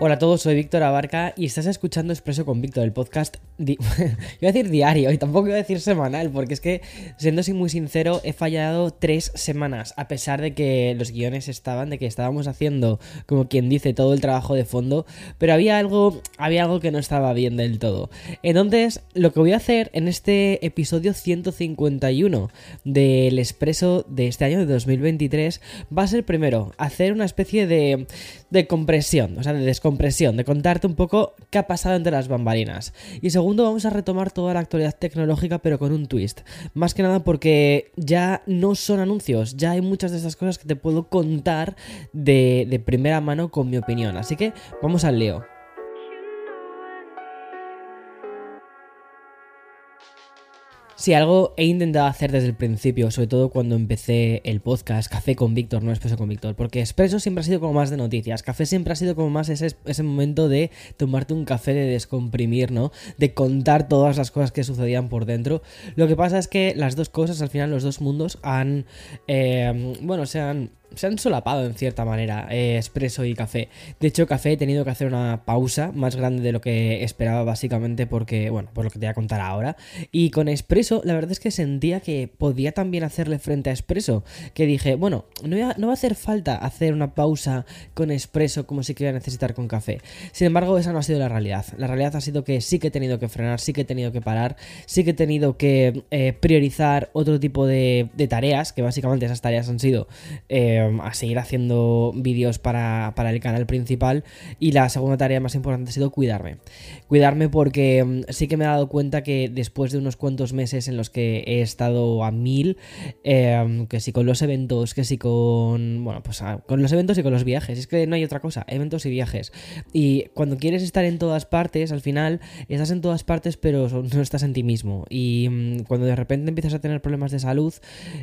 Hola a todos, soy Víctor Abarca y estás escuchando Expreso con Víctor, el podcast, di iba a decir diario y tampoco iba a decir semanal, porque es que, siendo así muy sincero, he fallado tres semanas, a pesar de que los guiones estaban, de que estábamos haciendo, como quien dice, todo el trabajo de fondo, pero había algo, había algo que no estaba bien del todo. Entonces, lo que voy a hacer en este episodio 151 del Expreso de este año de 2023 va a ser primero hacer una especie de, de compresión, o sea, de descompresión compresión, de contarte un poco qué ha pasado entre las bambalinas. Y segundo, vamos a retomar toda la actualidad tecnológica, pero con un twist. Más que nada porque ya no son anuncios, ya hay muchas de estas cosas que te puedo contar de, de primera mano con mi opinión. Así que vamos al lío. Si algo he intentado hacer desde el principio, sobre todo cuando empecé el podcast Café con Víctor, no Expreso con Víctor, porque Expreso siempre ha sido como más de noticias, Café siempre ha sido como más ese, ese momento de tomarte un café, de descomprimir, ¿no? De contar todas las cosas que sucedían por dentro. Lo que pasa es que las dos cosas, al final los dos mundos han, eh, bueno, se han se han solapado en cierta manera, eh, Expreso y Café. De hecho, Café he tenido que hacer una pausa más grande de lo que esperaba, básicamente, porque, bueno, por lo que te voy a contar ahora. Y con Expreso, la verdad es que sentía que podía también hacerle frente a Expreso. Que dije, bueno, no, no va a hacer falta hacer una pausa con Expreso como si quería necesitar con Café. Sin embargo, esa no ha sido la realidad. La realidad ha sido que sí que he tenido que frenar, sí que he tenido que parar, sí que he tenido que eh, priorizar otro tipo de, de, tareas, que básicamente esas tareas han sido. Eh, a seguir haciendo vídeos para, para, el canal principal. Y la segunda tarea más importante ha sido cuidarme. Cuidarme porque mm, sí que me he dado cuenta que después de unos cuantos meses en los que he estado a mil, eh, que si con los eventos, que si con. Bueno, pues con los eventos y con los viajes. Es que no hay otra cosa, eventos y viajes. Y cuando quieres estar en todas partes, al final estás en todas partes, pero no estás en ti mismo. Y mm, cuando de repente empiezas a tener problemas de salud,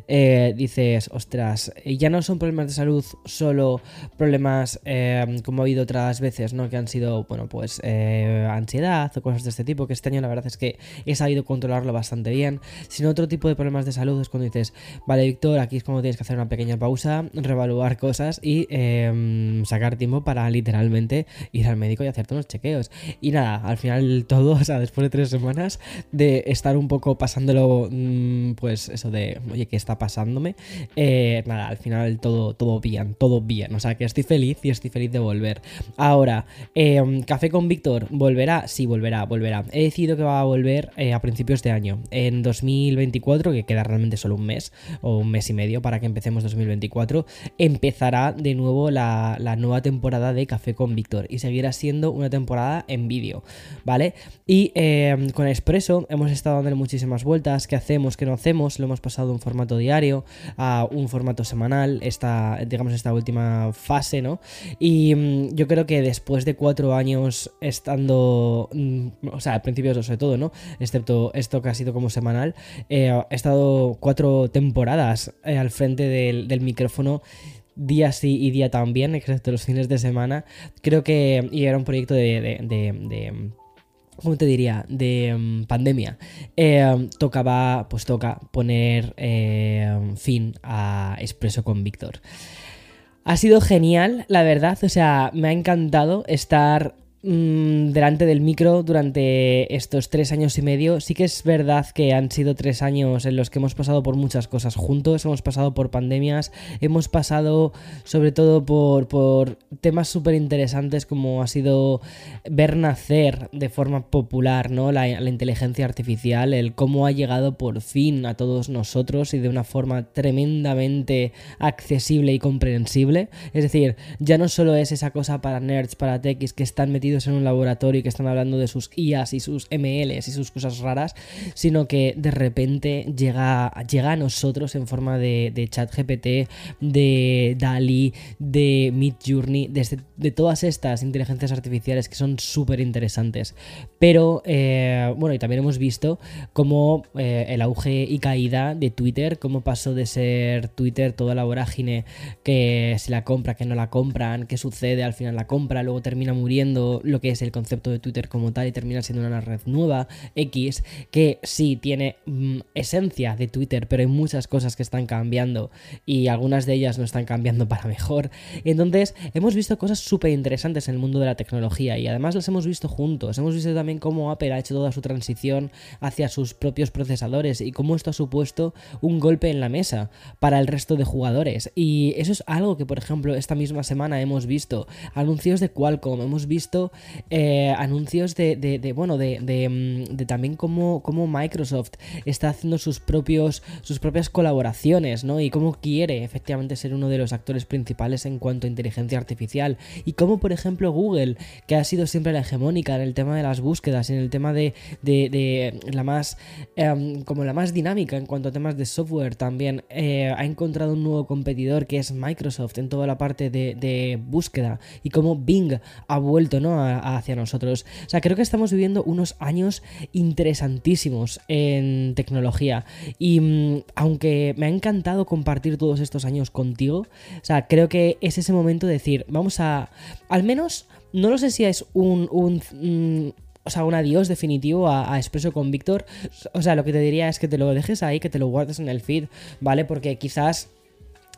eh, dices, ostras, ya no son problemas de salud solo problemas eh, como ha habido otras veces, ¿no? Que han sido, bueno, pues eh, ansiedad o cosas de este tipo, que este año la verdad es que he sabido controlarlo bastante bien, sino otro tipo de problemas de salud es cuando dices, vale, Víctor, aquí es cuando tienes que hacer una pequeña pausa, reevaluar cosas y eh, sacar tiempo para literalmente ir al médico y hacerte unos chequeos. Y nada, al final todo, o sea, después de tres semanas de estar un poco pasándolo, mm, pues eso de, oye, ¿qué está pasándome? Eh, nada, al final todo todo, bien, todo bien. O sea que estoy feliz y estoy feliz de volver. Ahora, em, Café con Víctor, ¿volverá? Sí, volverá, volverá. He decidido que va a volver eh, a principios de año. En 2024, que queda realmente solo un mes o un mes y medio para que empecemos 2024, empezará de nuevo la, nueva temporada de Café con Víctor y seguirá siendo una temporada en vídeo, ¿vale? Y em, con Expreso hemos estado dándole muchísimas vueltas. ¿Qué hacemos? ¿Qué no hacemos? Lo hemos pasado de un formato diario a un formato semanal. Digamos, esta última fase, ¿no? Y mm, yo creo que después de cuatro años estando, mm, o sea, al principio sobre todo, ¿no? Excepto esto que ha sido como semanal, eh, he estado cuatro temporadas eh, al frente del, micrófono día sí y día también, excepto los fines de semana. Creo que y era un proyecto de, ¿cómo te diría? De pandemia. Eh, tocaba, pues toca poner eh, fin a Expreso con Víctor. Ha sido genial, la verdad, o sea, me ha encantado estar Mm, delante del micro durante estos tres años y medio. Sí que es verdad que han sido tres años en los que hemos pasado por muchas cosas juntos, hemos pasado por pandemias, hemos pasado sobre todo por, por temas súper interesantes como ha sido ver nacer de forma popular ¿no? La, la inteligencia artificial, el cómo ha llegado por fin a todos nosotros y de una forma tremendamente accesible y comprensible. Es decir, ya no solo es esa cosa para nerds, para techis que están metidos en un laboratorio y que están hablando de sus IAs y sus MLs y sus cosas raras, sino que de repente llega, llega a nosotros en forma de, de chat GPT, de DALI, de Mid Journey, de, de, todas estas inteligencias artificiales que son súper interesantes. Pero, eh, bueno, y también hemos visto cómo eh, el auge y caída de Twitter, cómo pasó de ser Twitter toda la vorágine que si la compra, que no la compran, qué sucede, al final la compra, luego termina muriendo, lo que es el concepto de Twitter como tal y termina siendo una red nueva, X, que sí tiene mm, esencia de Twitter, pero hay muchas cosas que están cambiando y algunas de ellas no están cambiando para mejor. Entonces, hemos visto cosas súper interesantes en el mundo de la tecnología y además las hemos visto juntos. Hemos visto también cómo Apple ha hecho toda su transición hacia sus propios procesadores y cómo esto ha supuesto un golpe en la mesa para el resto de jugadores. Y eso es algo que, por ejemplo, esta misma semana hemos visto anuncios de Qualcomm, hemos visto eh, anuncios de, bueno, de, mm, de, también cómo, cómo, Microsoft está haciendo sus, propios, sus propias colaboraciones, ¿no? Y cómo quiere efectivamente ser uno de los actores principales en cuanto a inteligencia artificial. Y cómo, por ejemplo, Google, que ha sido siempre la hegemónica en el tema de las búsquedas, en el tema de, la más, em, como la más dinámica en cuanto a temas de software también, eh, ha encontrado un nuevo competidor que es Microsoft en toda la parte de, búsqueda y cómo Bing ha vuelto ¿no? Hacia nosotros. O sea, creo que estamos viviendo unos años interesantísimos en tecnología y mm, aunque me ha encantado compartir todos estos años contigo, o sea, creo que es ese momento de decir, vamos a, al menos, no lo sé si es un, mm, o sea, un adiós definitivo a, a, Expreso con Víctor. O sea, lo que te diría es que te lo dejes ahí, que te lo guardes en el feed, ¿vale? Porque quizás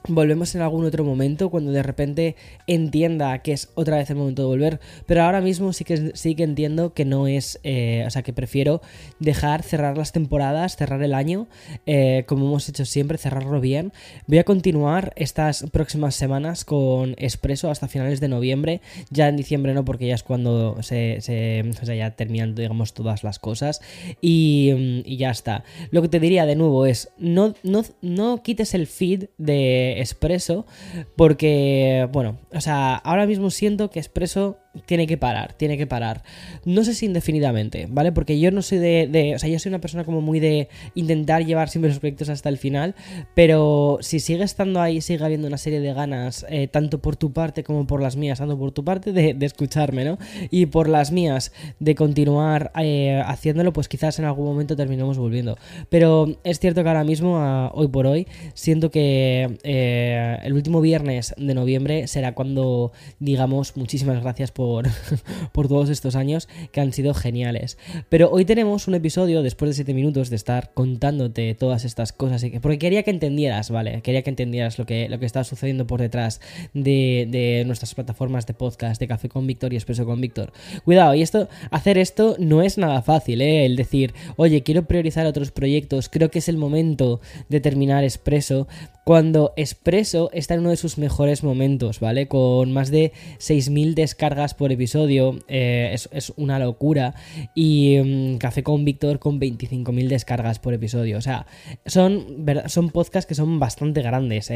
volvemos en algún otro momento cuando de repente entienda que es otra vez el momento de volver pero ahora mismo sí que sí que entiendo que no es eh, o sea que prefiero dejar cerrar las temporadas cerrar el año eh, como hemos hecho siempre cerrarlo bien. Voy a continuar estas próximas semanas con Expreso hasta finales de noviembre. Ya en diciembre no porque ya es cuando se, o sea, ya terminan digamos todas las cosas. Y, y ya está. Lo que te diría de nuevo es no, no, no quites el feed de Expreso, porque, bueno, o sea, ahora mismo siento que Expreso tiene que parar, tiene que parar. No sé si indefinidamente, ¿vale? Porque yo no soy de, O sea, yo soy una persona como muy de intentar llevar siempre los proyectos hasta el final, pero si sigue estando ahí, sigue habiendo una serie de ganas, eh, tanto por tu parte como por las mías, tanto por tu parte de, escucharme, ¿no? Y por las mías de continuar eh, haciéndolo, pues quizás en algún momento terminemos volviendo. Pero es cierto que ahora mismo, hoy por hoy, siento que eh, el último viernes de noviembre será cuando digamos muchísimas gracias por por, todos estos años que han sido geniales. Pero hoy tenemos un episodio, después de 7 minutos de estar contándote todas estas cosas, porque quería que entendieras, ¿vale? Quería que entendieras lo que, lo que está sucediendo por detrás de, nuestras plataformas de podcast, de Café con Víctor y Expreso con Víctor. Cuidado, y esto, hacer esto no es nada fácil, ¿eh? El decir, oye, quiero priorizar otros proyectos, creo que es el momento de terminar Expreso, cuando Expreso está en uno de sus mejores momentos, ¿vale? Con más de 6.000 descargas por episodio, eh, es, una locura. Y mm, Café con Víctor con 25.000 descargas por episodio. O sea, son, son podcasts que son bastante grandes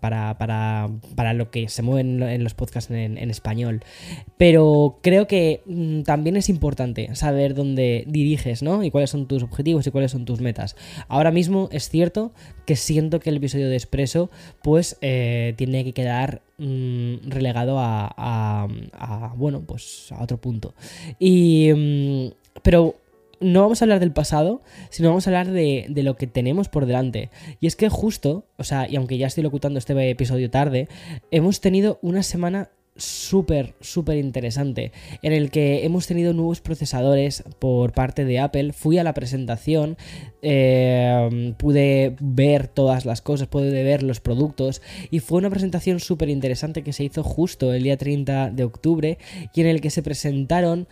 para, para, lo que se mueven en los podcasts en, español. Pero creo que mm, también es importante saber dónde diriges, ¿no? Y cuáles son tus objetivos y cuáles son tus metas. Ahora mismo es cierto que siento que el episodio de Expreso, pues, eh, tiene que quedar Mm, relegado a, bueno, pues a otro punto. Y, mm, pero no vamos a hablar del pasado, sino vamos a hablar de, de, lo que tenemos por delante. Y es que justo, o sea, y aunque ya estoy locutando este episodio tarde, hemos tenido una semana súper, súper interesante, en el que hemos tenido nuevos procesadores por parte de Apple. Fui a la presentación, eh, pude ver todas las cosas, pude ver los productos y fue una presentación súper interesante que se hizo justo el día 30 de octubre y en el que se presentaron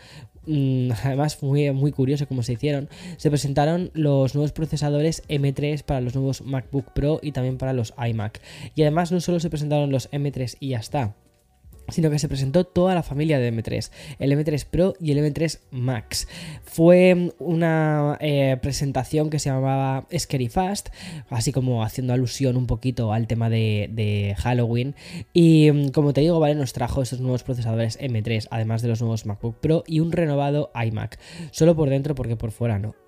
mm, además muy, muy curioso cómo se hicieron, se presentaron los nuevos procesadores M3 para los nuevos MacBook Pro y también para los iMac. Y además no solo se presentaron los M3 y ya está, sino que se presentó toda la familia de M3, el M3 Pro y el M3 Max. Fue una eh, presentación que se llamaba Scary Fast, así como haciendo alusión un poquito al tema de, Halloween. Y mm, como te digo, ¿vale? Nos trajo estos nuevos procesadores M3, además de los nuevos MacBook Pro y un renovado iMac. Solo por dentro porque por fuera no.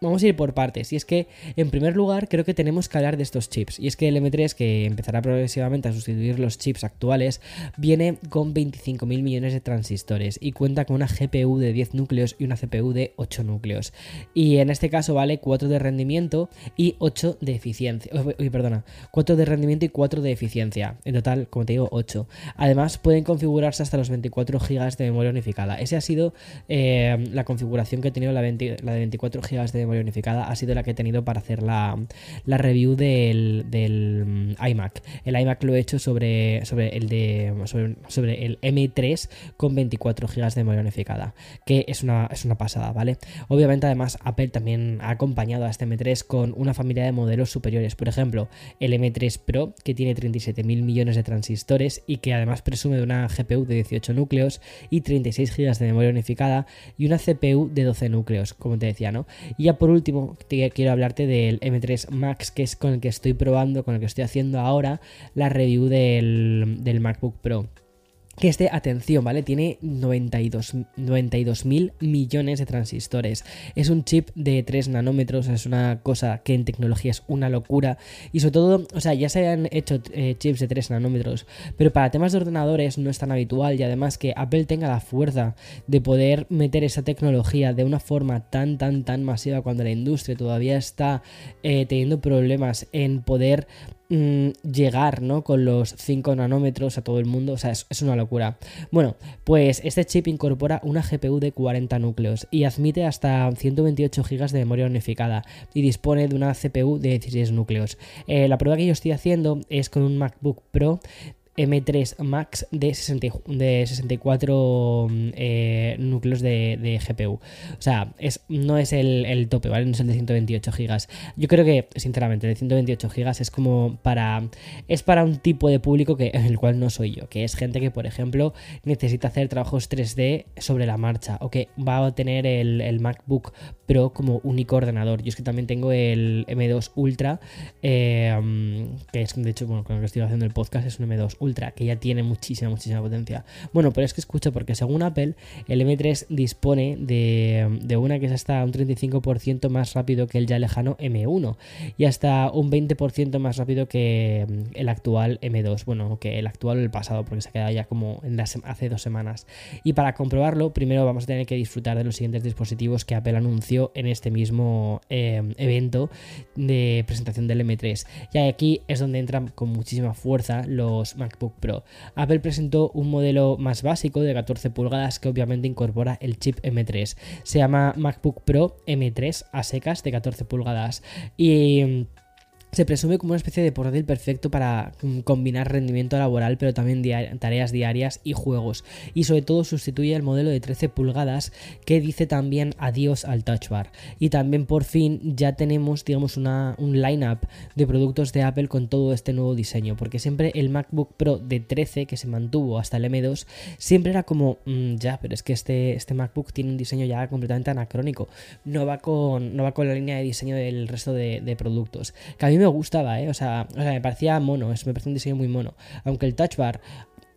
Vamos a ir por partes. Y es que, en primer lugar, creo que tenemos que hablar de estos chips. Y es que el M3, que empezará progresivamente a sustituir los chips actuales, viene con 25.000 millones de transistores y cuenta con una GPU de 10 núcleos y una CPU de 8 núcleos. Y en este caso vale 4 de rendimiento y 8 de eficiencia. Uy, perdona, 4 de rendimiento y 4 de eficiencia. En total, como te digo, 8. Además, pueden configurarse hasta los 24 GB de memoria unificada. Esa ha sido eh, la configuración que he tenido la, la de 24 GB de memoria unificada ha sido la que he tenido para hacer la, review del, mm, iMac. El iMac lo he hecho sobre, sobre el de sobre, el M3 con 24 GB de memoria unificada, que es una, es una pasada, ¿vale? Obviamente, además, Apple también ha acompañado a este M3 con una familia de modelos superiores. Por ejemplo, el M3 Pro, que tiene 37.000 millones de transistores y que además presume de una GPU de 18 núcleos y 36 GB de memoria unificada y una CPU de 12 núcleos, como te decía, ¿no? Y ya por último, quiero hablarte del M3 Max, que es con el que estoy probando, con el que estoy haciendo ahora la review del, del MacBook Pro que este, atención, ¿vale? Tiene 92 mil millones de transistores. Es un chip de 3 nanómetros, es una cosa que en tecnología es una locura. Y sobre todo, o sea, ya se han hecho eh, chips de 3 nanómetros, pero para temas de ordenadores no es tan habitual y además que Apple tenga la fuerza de poder meter esa tecnología de una forma tan, tan, tan masiva cuando la industria todavía está eh, teniendo problemas en poder Mm, llegar ¿no? con los 5 nanómetros a todo el mundo. O sea, es, es, una locura. Bueno, pues este chip incorpora una GPU de 40 núcleos y admite hasta 128 GB de memoria unificada y dispone de una CPU de 16 núcleos. Eh, la prueba que yo estoy haciendo es con un MacBook Pro M3 Max de, de 64 eh, núcleos de, GPU. O sea, es, no es el, tope, ¿vale? No es el de 128 GB. Yo creo que, sinceramente, el de 128 GB es como para. Es para un tipo de público que, en el cual no soy yo, que es gente que, por ejemplo, necesita hacer trabajos 3D sobre la marcha o que va a tener el, MacBook Pro como único ordenador. Yo es que también tengo el M2 Ultra, eh, que es, de hecho, bueno, con el que estoy haciendo el podcast es un M2 Ultra que ya tiene muchísima, muchísima potencia. Bueno, pero es que escucha, porque según Apple, el M3 dispone de, una que es hasta un 35% más rápido que el ya lejano M1 y hasta un 20% más rápido que mm, el actual M2. Bueno, que el actual o el pasado, porque se ha quedado ya como hace dos semanas. Y para comprobarlo, primero vamos a tener que disfrutar de los siguientes dispositivos que Apple anunció en este mismo em, evento de presentación del M3. Y aquí es donde entran con muchísima fuerza los Mac Apple presentó un modelo más básico de 14 pulgadas que obviamente incorpora el chip M3. Se llama MacBook Pro M3 a secas de 14 pulgadas y se presume como una especie de portátil perfecto para mm, combinar rendimiento laboral, pero también tareas diarias y juegos. Y sobre todo sustituye el modelo de 13 pulgadas que dice también adiós al Touch Bar. Y también por fin ya tenemos, digamos, una, un lineup de productos de Apple con todo este nuevo diseño. Porque siempre el MacBook Pro de 13 que se mantuvo hasta el M2 siempre era como, mm, ya, pero es que este, este MacBook tiene un diseño ya completamente anacrónico. No va con, no va con la línea de diseño del resto de, productos. Que me gustaba, ¿eh? O sea, o sea me parecía mono, me parecía un diseño muy mono. Aunque el touch bar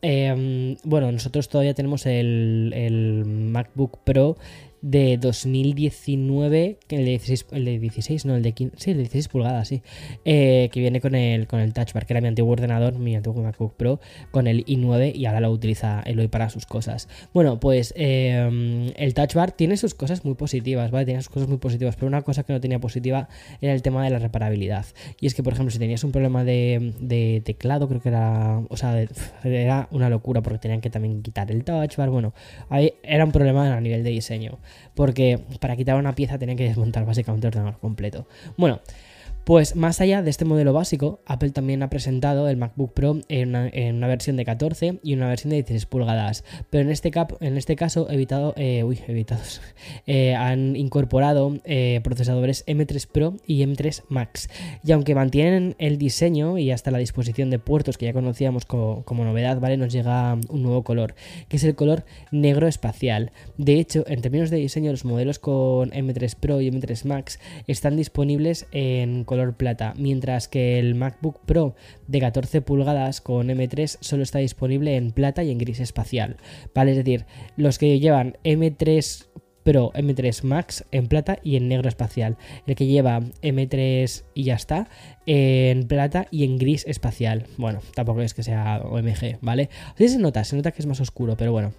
em, bueno, nosotros todavía tenemos el, el, MacBook Pro de 2019, el de 16, el de 16 no, el de 15, sí, el de 16 pulgadas, sí, eh, que viene con el, con el Touch Bar, que era mi antiguo ordenador, mi antiguo MacBook Pro, con el i9 y ahora lo utiliza Eloy para sus cosas. Bueno, pues eh, el Touch Bar tiene sus cosas muy positivas, ¿vale? Tiene sus cosas muy positivas, pero una cosa que no tenía positiva era el tema de la reparabilidad. Y es que, por ejemplo, si tenías un problema de, de teclado, creo que era, o sea, era una locura porque tenían que también quitar el Touch Bar, bueno, ahí era un problema a nivel de diseño porque para quitar una pieza tenía que desmontar básicamente el ordenador completo. Bueno, pues más allá de este modelo básico, Apple también ha presentado el MacBook Pro en una, versión de 14 y una versión de 16 pulgadas, pero en este, cap, en este caso evitado, eh, evitados, eh, han incorporado eh, procesadores M3 Pro y M3 Max. Y aunque mantienen el diseño y hasta la disposición de puertos que ya conocíamos como, como novedad, ¿vale? Nos llega un nuevo color, que es el color negro espacial. De hecho, en términos de diseño, los modelos con M3 Pro y M3 Max están disponibles en color plata, mientras que el MacBook Pro de 14 pulgadas con M3 solo está disponible en plata y en gris espacial. ¿Vale? Es decir, los que llevan M3 Pro M3 Max en plata y en negro espacial. El que lleva M3 y ya está, en plata y en gris espacial. Bueno, tampoco es que sea OMG, ¿vale? Se nota, se nota que es más oscuro, pero bueno.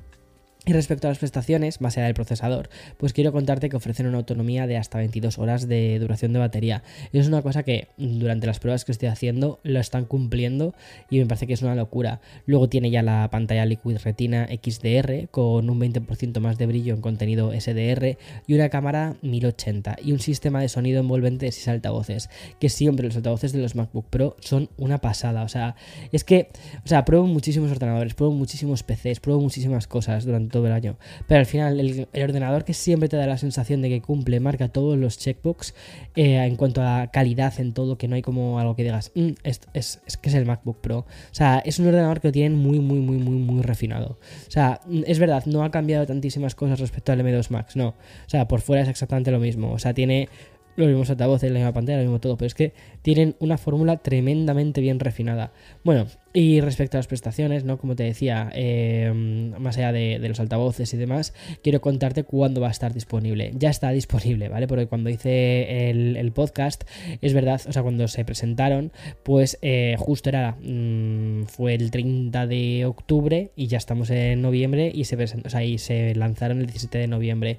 Y respecto a las prestaciones, más allá del procesador, pues quiero contarte que ofrecen una autonomía de hasta 22 horas de duración de batería. Es una cosa que durante las pruebas que estoy haciendo lo están cumpliendo y me parece que es una locura. Luego tiene ya la pantalla Liquid Retina XDR con un 20% más de brillo en contenido SDR y una cámara 1080 y un sistema de sonido envolvente de 6 altavoces, que siempre los altavoces de los MacBook Pro son una pasada. O sea, es que, o sea, pruebo muchísimos ordenadores, pruebo muchísimos PCs, pruebo muchísimas cosas durante todo el año. Pero al final, el, ordenador que siempre te da la sensación de que cumple, marca todos los checkbox eh, en cuanto a calidad en todo, que no hay como algo que digas, mm, es, es, que es el MacBook Pro. O sea, es un ordenador que lo tienen muy, muy, muy, muy, muy refinado. O sea, mm, es verdad, no ha cambiado tantísimas cosas respecto al M2 Max, no. O sea, por fuera es exactamente lo mismo. O sea, tiene los mismos altavoces, la misma pantalla, lo mismo todo, pero es que tienen una fórmula tremendamente bien refinada. Bueno, y respecto a las prestaciones, ¿no? Como te decía, em, más allá de, los altavoces y demás, quiero contarte cuándo va a estar disponible. Ya está disponible, ¿vale? Porque cuando hice el, podcast, es verdad, o sea, cuando se presentaron, pues eh, justo era, mm, fue el 30 de octubre y ya estamos en noviembre y se, o sea, y se lanzaron el 17 de noviembre.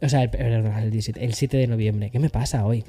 O sea, el, el, el 7 de noviembre. ¿Qué me pasa hoy?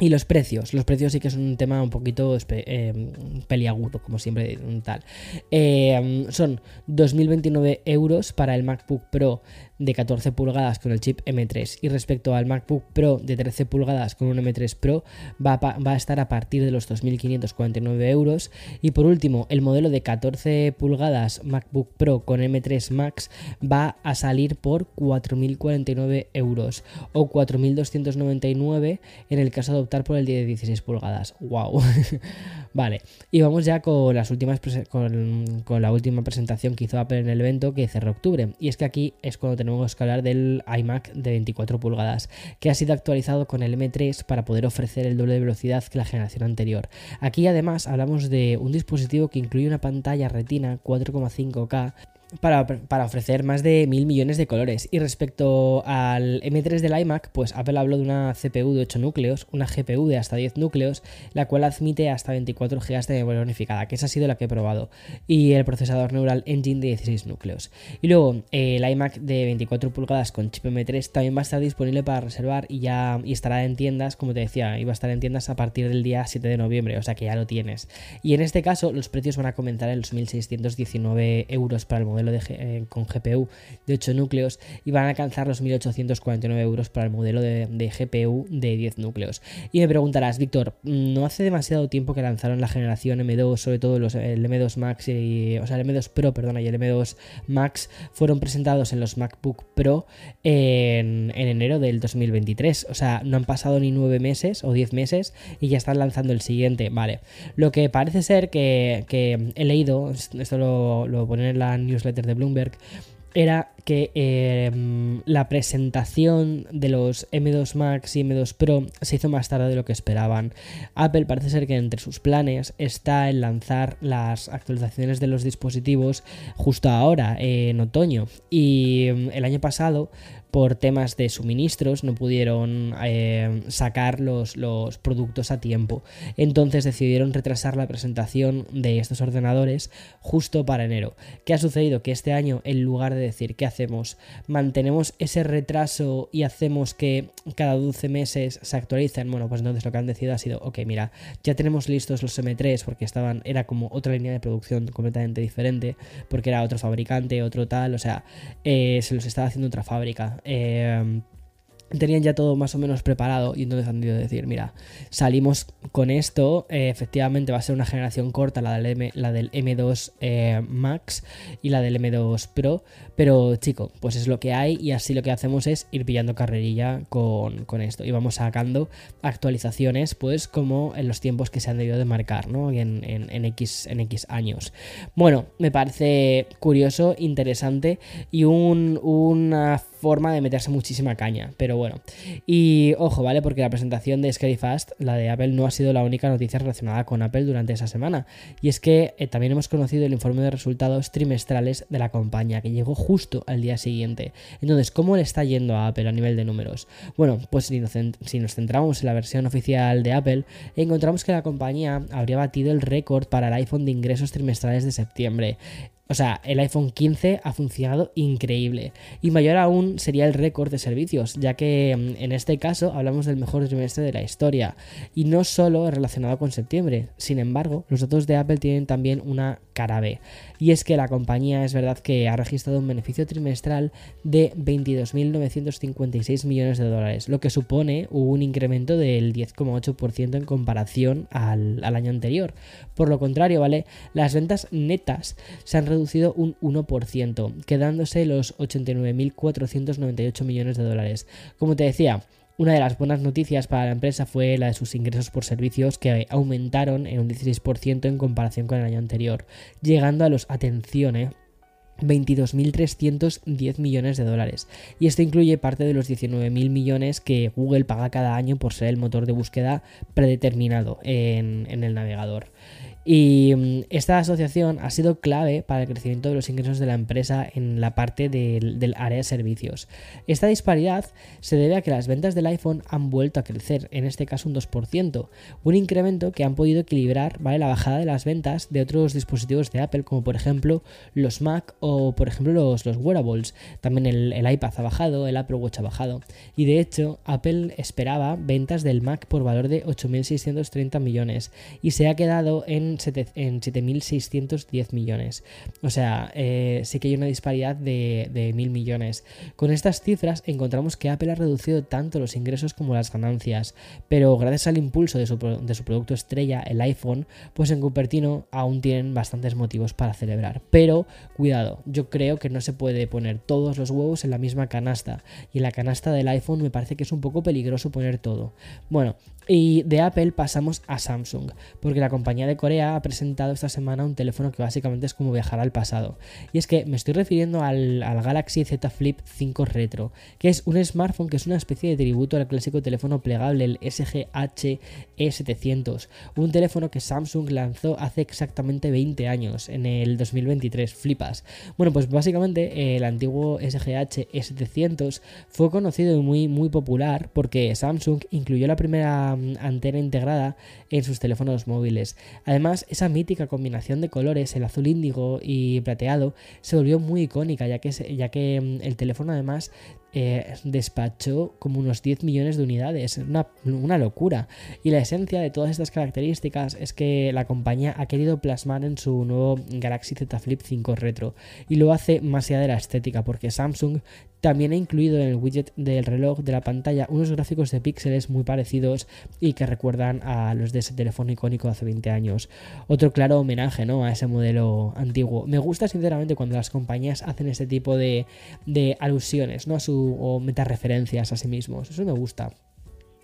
Y los precios, los precios sí que son un tema un poquito eh, peliagudo, como siempre tal. Eh, son 2.029 euros para el MacBook Pro de 14 pulgadas con el chip M3 y respecto al MacBook Pro de 13 pulgadas con un M3 Pro va a, estar a partir de los 2.549 euros. Y por último el modelo de 14 pulgadas MacBook Pro con M3 Max va a salir por 4.049 euros o 4.299 en el caso de optar por el de 16 pulgadas. Wow vale y vamos ya con las últimas con, con la última presentación que hizo Apple en el evento que cerró octubre. Y es que aquí es cuando tenemos tenemos que hablar del iMac de 24 pulgadas, que ha sido actualizado con el M3 para poder ofrecer el doble de velocidad que la generación anterior. Aquí además hablamos de un dispositivo que incluye una pantalla retina 4,5K para, ofrecer más de mil millones de colores. Y respecto al M3 del iMac, pues Apple habló de una CPU de 8 núcleos, una GPU de hasta 10 núcleos, la cual admite hasta 24 GB de memoria unificada, que esa ha sido la que he probado, y el procesador Neural Engine de 16 núcleos. Y luego el iMac de 24 pulgadas con chip M3 también va a estar disponible para reservar y ya y estará en tiendas, como te decía, iba a estar en tiendas a partir del día 7 de noviembre, o sea que ya lo tienes. Y en este caso los precios van a comenzar en los 1.619 euros para el modelo eh, con GPU de 8 núcleos y van a alcanzar los 1849 euros para el modelo de, GPU de 10 núcleos. Y me preguntarás, Víctor, ¿no hace demasiado tiempo que lanzaron la generación M2, sobre todo los, el M2 Max, y, o sea, el M2 Pro, perdona, y el M2 Max fueron presentados en los MacBook Pro en, enero del 2023? O sea, no han pasado ni 9 meses o 10 meses y ya están lanzando el siguiente. Vale, lo que parece ser que, he leído, esto lo, lo pone en la newsletter de Bloomberg, era que em, la presentación de los M2 Max y M2 Pro se hizo más tarde de lo que esperaban. Apple parece ser que entre sus planes está en lanzar las actualizaciones de los dispositivos justo ahora, en otoño. Y em, el año pasado por temas de suministros no pudieron eh, sacar los, los, productos a tiempo. Entonces decidieron retrasar la presentación de estos ordenadores justo para enero. ¿Qué ha sucedido? Que este año, en lugar de decir qué hacemos, mantenemos ese retraso y hacemos que cada 12 meses se actualicen, bueno, pues entonces lo que han decidido ha sido, ok, mira, ya tenemos listos los M3 porque estaban, era como otra línea de producción completamente diferente, porque era otro fabricante, otro tal, o sea, eh, se los estaba haciendo otra fábrica. Eh, tenían ya todo más o menos preparado y entonces han decidido decir, mira, salimos con esto, eh, efectivamente va a ser una generación corta la del, M, la del M2 eh, Max y la del M2 Pro, pero chico, pues es lo que hay y así lo que hacemos es ir pillando carrerilla con, esto y vamos sacando actualizaciones pues como en los tiempos que se han debido de marcar, ¿no? En, en, X, en X años. Bueno, me parece curioso, interesante y un, una forma de meterse muchísima caña, pero bueno. Y ojo, ¿vale? Porque la presentación de Scary Fast, la de Apple, no ha sido la única noticia relacionada con Apple durante esa semana. Y es que eh, también hemos conocido el informe de resultados trimestrales de la compañía, que llegó justo al día siguiente. Entonces, ¿cómo le está yendo a Apple a nivel de números? Bueno, pues si nos, si nos centramos en la versión oficial de Apple, encontramos que la compañía habría batido el récord para el iPhone de ingresos trimestrales de septiembre. O sea, el iPhone 15 ha funcionado increíble. Y mayor aún sería el récord de servicios, ya que mm, en este caso hablamos del mejor trimestre de la historia. Y no solo relacionado con septiembre. Sin embargo, los datos de Apple tienen también una cara B. Y es que la compañía es verdad que ha registrado un beneficio trimestral de 22.956 millones de dólares, lo que supone un incremento del 10,8% en comparación al, al año anterior. Por lo contrario, ¿vale? Las ventas netas se han reducido reducido un 1%, quedándose los 89.498 millones de dólares. Como te decía, una de las buenas noticias para la empresa fue la de sus ingresos por servicios que aumentaron en un 16% en comparación con el año anterior, llegando a los, atención, eh, 22.310 millones de dólares. Y esto incluye parte de los 19.000 millones que Google paga cada año por ser el motor de búsqueda predeterminado en, en el navegador. Y mm, esta asociación ha sido clave para el crecimiento de los ingresos de la empresa en la parte del, área de servicios. Esta disparidad se debe a que las ventas del iPhone han vuelto a crecer, en este caso un 2%, un incremento que han podido equilibrar ¿vale? la bajada de las ventas de otros dispositivos de Apple, como por ejemplo los Mac o por ejemplo los, los wearables. También el, el iPad ha bajado, el Apple Watch ha bajado. Y de hecho, Apple esperaba ventas del Mac por valor de 8.630 millones y se ha quedado en en 7.610 millones. O sea, eh, sí que hay una disparidad de, de 1.000 millones. Con estas cifras encontramos que Apple ha reducido tanto los ingresos como las ganancias, pero gracias al impulso de su, de su producto estrella, el iPhone, pues en Cupertino aún tienen bastantes motivos para celebrar. Pero cuidado, yo creo que no se puede poner todos los huevos en la misma canasta. Y en la canasta del iPhone me parece que es un poco peligroso poner todo. Bueno, y de Apple pasamos a Samsung, porque la compañía de Corea ha presentado esta semana un teléfono que básicamente es como viajar al pasado. Y es que me estoy refiriendo al, Galaxy Z Flip 5 Retro, que es un smartphone que es una especie de tributo al clásico teléfono plegable, el SGH E700, un teléfono que Samsung lanzó hace exactamente 20 años, en el 2023, flipas. Bueno, pues básicamente el antiguo SGH E700 fue conocido y muy, muy popular porque Samsung incluyó la primera antena integrada en sus teléfonos móviles. Además, esa mítica combinación de colores, el azul índigo y plateado, se volvió muy icónica, ya que, ya que mm, el teléfono además eh, despachó como unos 10 millones de unidades, una, una, locura. Y la esencia de todas estas características es que la compañía ha querido plasmar en su nuevo Galaxy Z Flip 5 Retro y lo hace más allá de la estética, porque Samsung también ha incluido en el widget del reloj de la pantalla unos gráficos de píxeles muy parecidos y que recuerdan a los de ese teléfono icónico hace 20 años. Otro claro homenaje ¿no? a ese modelo antiguo. Me gusta sinceramente cuando las compañías hacen este tipo de, de alusiones ¿no? a su o metareferencias a sí mismos. Eso me gusta.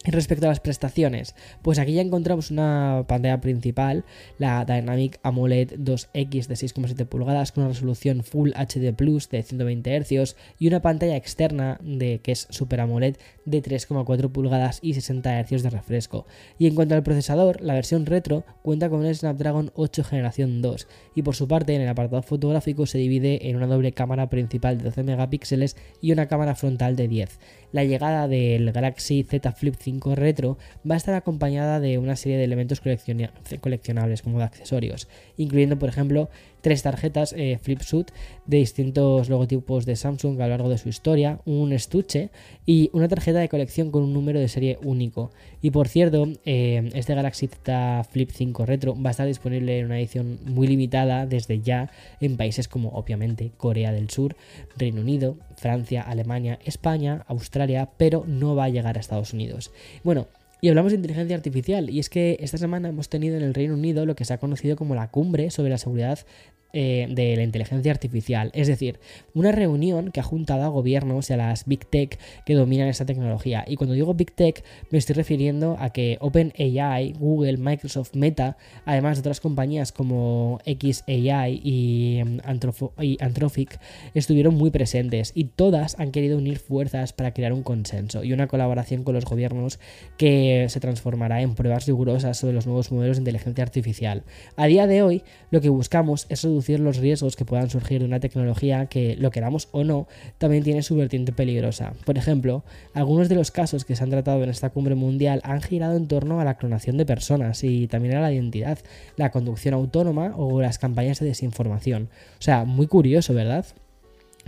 Respecto a las prestaciones, pues aquí ya encontramos una pantalla principal, la Dynamic AMOLED 2X de 6,7 pulgadas con una resolución Full HD Plus de 120 Hz y una pantalla externa de que es Super AMOLED de 3,4 pulgadas y 60 Hz de refresco. Y en cuanto al procesador, la versión retro cuenta con un Snapdragon 8 generación 2 y por su parte en el apartado fotográfico se divide en una doble cámara principal de 12 megapíxeles y una cámara frontal de 10 la llegada del Galaxy Z Flip 5 Retro va a estar acompañada de una serie de elementos coleccionables como de accesorios, incluyendo por ejemplo tres tarjetas eh, Flipsuit de distintos logotipos de Samsung a lo largo de su historia, un estuche y una tarjeta de colección con un número de serie único. Y por cierto, eh, este Galaxy Z Flip 5 Retro va a estar disponible en una edición muy limitada desde ya en países como obviamente Corea del Sur, Reino Unido, Francia, Alemania, España, Australia, pero no va a llegar a Estados Unidos. Bueno, y hablamos de inteligencia artificial, y es que esta semana hemos tenido en el Reino Unido lo que se ha conocido como la cumbre sobre la seguridad eh, de la inteligencia artificial. Es decir, una reunión que ha juntado a gobiernos y a las Big Tech que dominan esta tecnología. Y cuando digo Big Tech me estoy refiriendo a que OpenAI, Google, Microsoft, Meta, además de otras compañías como XAI y, mm, y Anthropic, estuvieron muy presentes y todas han querido unir fuerzas para crear un consenso y una colaboración con los gobiernos que se transformará en pruebas rigurosas sobre los nuevos modelos de inteligencia artificial. A día de hoy, lo que buscamos es reducir los riesgos que puedan surgir de una tecnología que, lo queramos o no, también tiene su vertiente peligrosa. Por ejemplo, algunos de los casos que se han tratado en esta cumbre mundial han girado en torno a la clonación de personas y también a la identidad, la conducción autónoma o las campañas de desinformación. O sea, muy curioso, ¿verdad?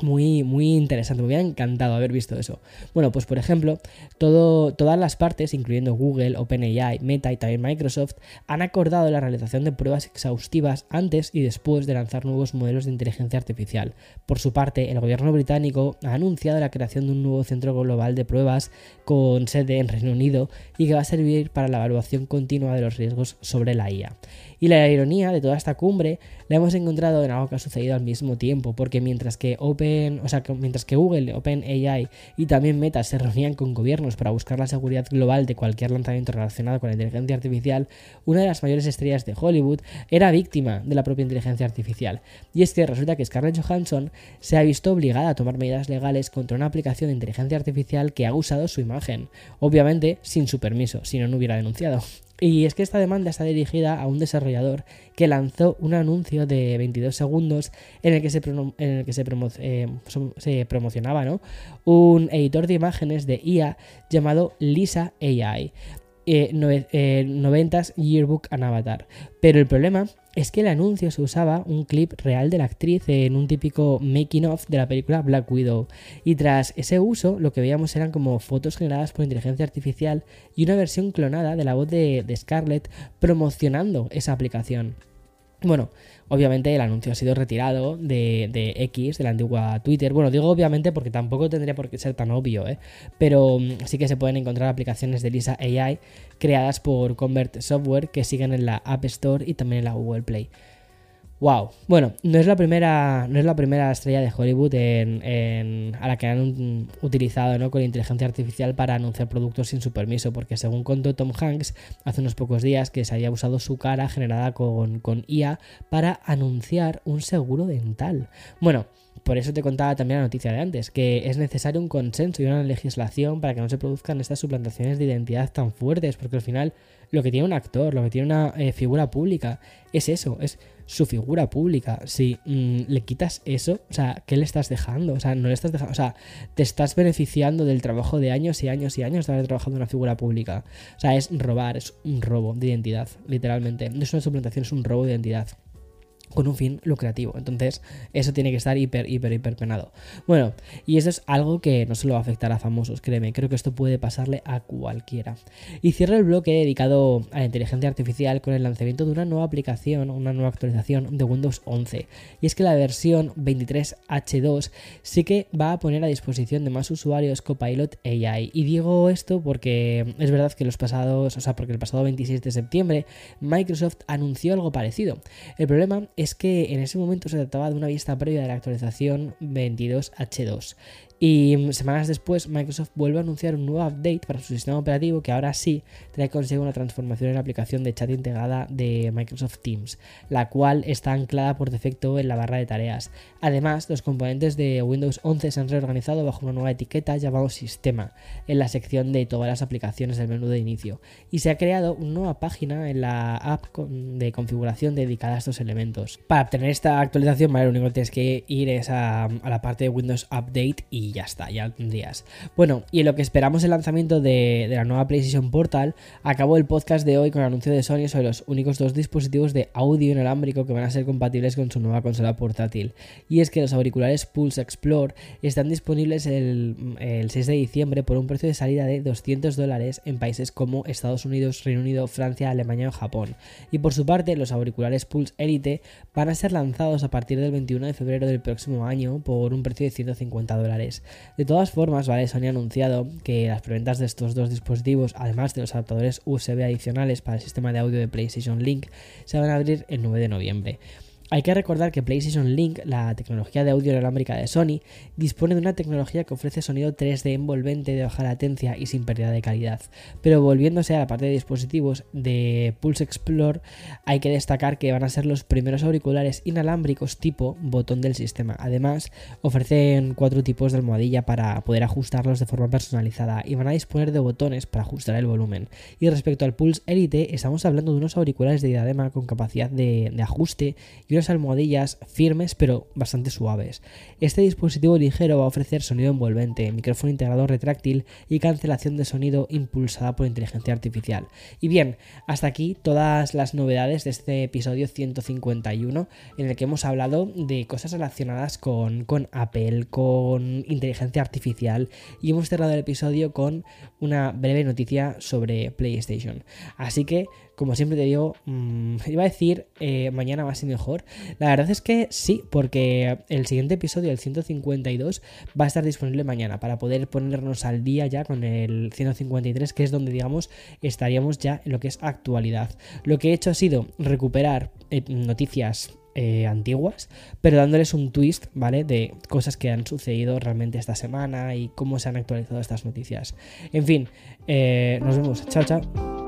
Muy, muy interesante, me hubiera encantado haber visto eso. Bueno, pues por ejemplo, todas las partes, incluyendo Google, OpenAI, Meta y también Microsoft, han acordado la realización de pruebas exhaustivas antes y después de lanzar nuevos modelos de inteligencia artificial. Por su parte, el gobierno británico ha anunciado la creación de un nuevo centro global de pruebas con sede en Reino Unido y que va a servir para la evaluación continua de los riesgos sobre la IA. Y la ironía de toda esta cumbre la hemos encontrado en algo que ha sucedido al mismo tiempo, porque mientras que Open, o sea, mientras que Google, OpenAI y también Meta se reunían con gobiernos para buscar la seguridad global de cualquier lanzamiento relacionado con la inteligencia artificial, una de las mayores estrellas de Hollywood era víctima de la propia inteligencia artificial. Y es que resulta que Scarlett Johansson se ha visto obligada a tomar medidas legales contra una aplicación de inteligencia artificial que ha usado su imagen, obviamente sin su permiso, si no, no hubiera denunciado. Y es que esta demanda está dirigida a un desarrollador que lanzó un anuncio de 22 segundos en el que se, en el que se, eh, se promocionaba ¿no? un editor de imágenes de IA llamado Lisa AI. 90s eh, eh, Yearbook and Avatar. Pero el problema es que el anuncio se usaba un clip real de la actriz en un típico making of de la película Black Widow. Y tras ese uso, lo que veíamos eran como fotos generadas por inteligencia artificial y una versión clonada de la voz de Scarlett promocionando esa aplicación. Bueno, obviamente el anuncio ha sido retirado de, X, de la antigua Twitter. Bueno, digo obviamente porque tampoco tendría por qué ser tan obvio, ¿eh? Pero mm, sí que se pueden encontrar aplicaciones de Lisa AI creadas por Convert Software que siguen en la App Store y también en la Google Play. Wow. Bueno, no es la primera, no es la primera estrella de Hollywood a la que han utilizado ¿no? con inteligencia artificial para anunciar productos sin su permiso, porque según contó Tom Hanks hace unos pocos días que se había usado su cara generada con, con IA para anunciar un seguro dental. Bueno, por eso te contaba también la noticia de antes, que es necesario un consenso y una legislación para que no se produzcan estas suplantaciones de identidad tan fuertes, porque al final lo que tiene un actor, lo que tiene una eh, figura pública, es eso, es su figura pública. Si mm, le quitas eso, o sea, ¿qué le estás dejando? O sea, no le estás dejando, o sea, te estás beneficiando del trabajo de años y años y años de haber trabajado en una figura pública. O sea, es robar, es un robo de identidad, literalmente. No es una suplantación, es un robo de identidad con un fin lucrativo. Entonces, eso tiene que estar hiper, hiper, hiper penado. Bueno, y eso es algo que no solo va a afectar a famosos, créeme, creo que esto puede pasarle a cualquiera. Y cierro el bloque dedicado a la inteligencia artificial con el lanzamiento de una nueva aplicación, una nueva actualización de Windows 11. Y es que la versión 23H2 sí que va a poner a disposición de más usuarios Copilot AI. Y digo esto porque es verdad que los pasados, o sea, porque el pasado 26 de septiembre Microsoft anunció algo parecido. El problema es que en ese momento se trataba de una vista previa de la actualización 22H2 y semanas después, Microsoft vuelve a anunciar un nuevo update para su sistema operativo que ahora sí trae consigo una transformación en la aplicación de chat integrada de Microsoft Teams, la cual está anclada por defecto en la barra de tareas. Además, los componentes de Windows 11 se han reorganizado bajo una nueva etiqueta llamada Sistema en la sección de todas las aplicaciones del menú de inicio. Y se ha creado una nueva página en la app de configuración dedicada a estos elementos. Para obtener esta actualización, lo único que tienes que ir es a, a la parte de Windows Update y y ya está, ya lo tendrías. Bueno, y en lo que esperamos el lanzamiento de, la nueva PlayStation Portal, acabó el podcast de hoy con el anuncio de Sony sobre los únicos dos dispositivos de audio inalámbrico que van a ser compatibles con su nueva consola portátil. Y es que los auriculares Pulse Explore están disponibles el, 6 de diciembre por un precio de salida de 200 dólares en países como Estados Unidos, Reino Unido, Francia, Alemania o Japón. Y por su parte, los auriculares Pulse Elite van a ser lanzados a partir del 21 de febrero del próximo año por un precio de 150 dólares. De todas formas, ¿vale? Sony ha anunciado que las preventas de estos dos dispositivos, además de los adaptadores USB adicionales para el sistema de audio de PlayStation Link, se van a abrir el 9 de noviembre. Hay que recordar que PlayStation Link, la tecnología de audio inalámbrica de Sony, dispone de una tecnología que ofrece sonido 3D envolvente de baja latencia y sin pérdida de calidad. Pero volviéndose a la parte de dispositivos de Pulse Explore, hay que destacar que van a ser los primeros auriculares inalámbricos tipo botón del sistema. Además, ofrecen cuatro tipos de almohadilla para poder ajustarlos de forma personalizada y van a disponer de botones para ajustar el volumen. Y respecto al Pulse Elite, estamos hablando de unos auriculares de diadema con capacidad de, ajuste y unas almohadillas firmes pero bastante suaves. Este dispositivo ligero va a ofrecer sonido envolvente, micrófono integrador retráctil y cancelación de sonido impulsada por inteligencia artificial. Y bien, hasta aquí todas las novedades de este episodio 151 en el que hemos hablado de cosas relacionadas con, con Apple, con inteligencia artificial y hemos cerrado el episodio con una breve noticia sobre PlayStation. Así que como siempre te digo, mm, iba a decir eh, mañana más y mejor. La verdad es que sí, porque el siguiente episodio, el 152, va a estar disponible mañana para poder ponernos al día ya con el 153, que es donde, digamos, estaríamos ya en lo que es actualidad. Lo que he hecho ha sido recuperar eh, noticias eh, antiguas, pero dándoles un twist, ¿vale? De cosas que han sucedido realmente esta semana y cómo se han actualizado estas noticias. En fin, nos vemos. Chao, chao.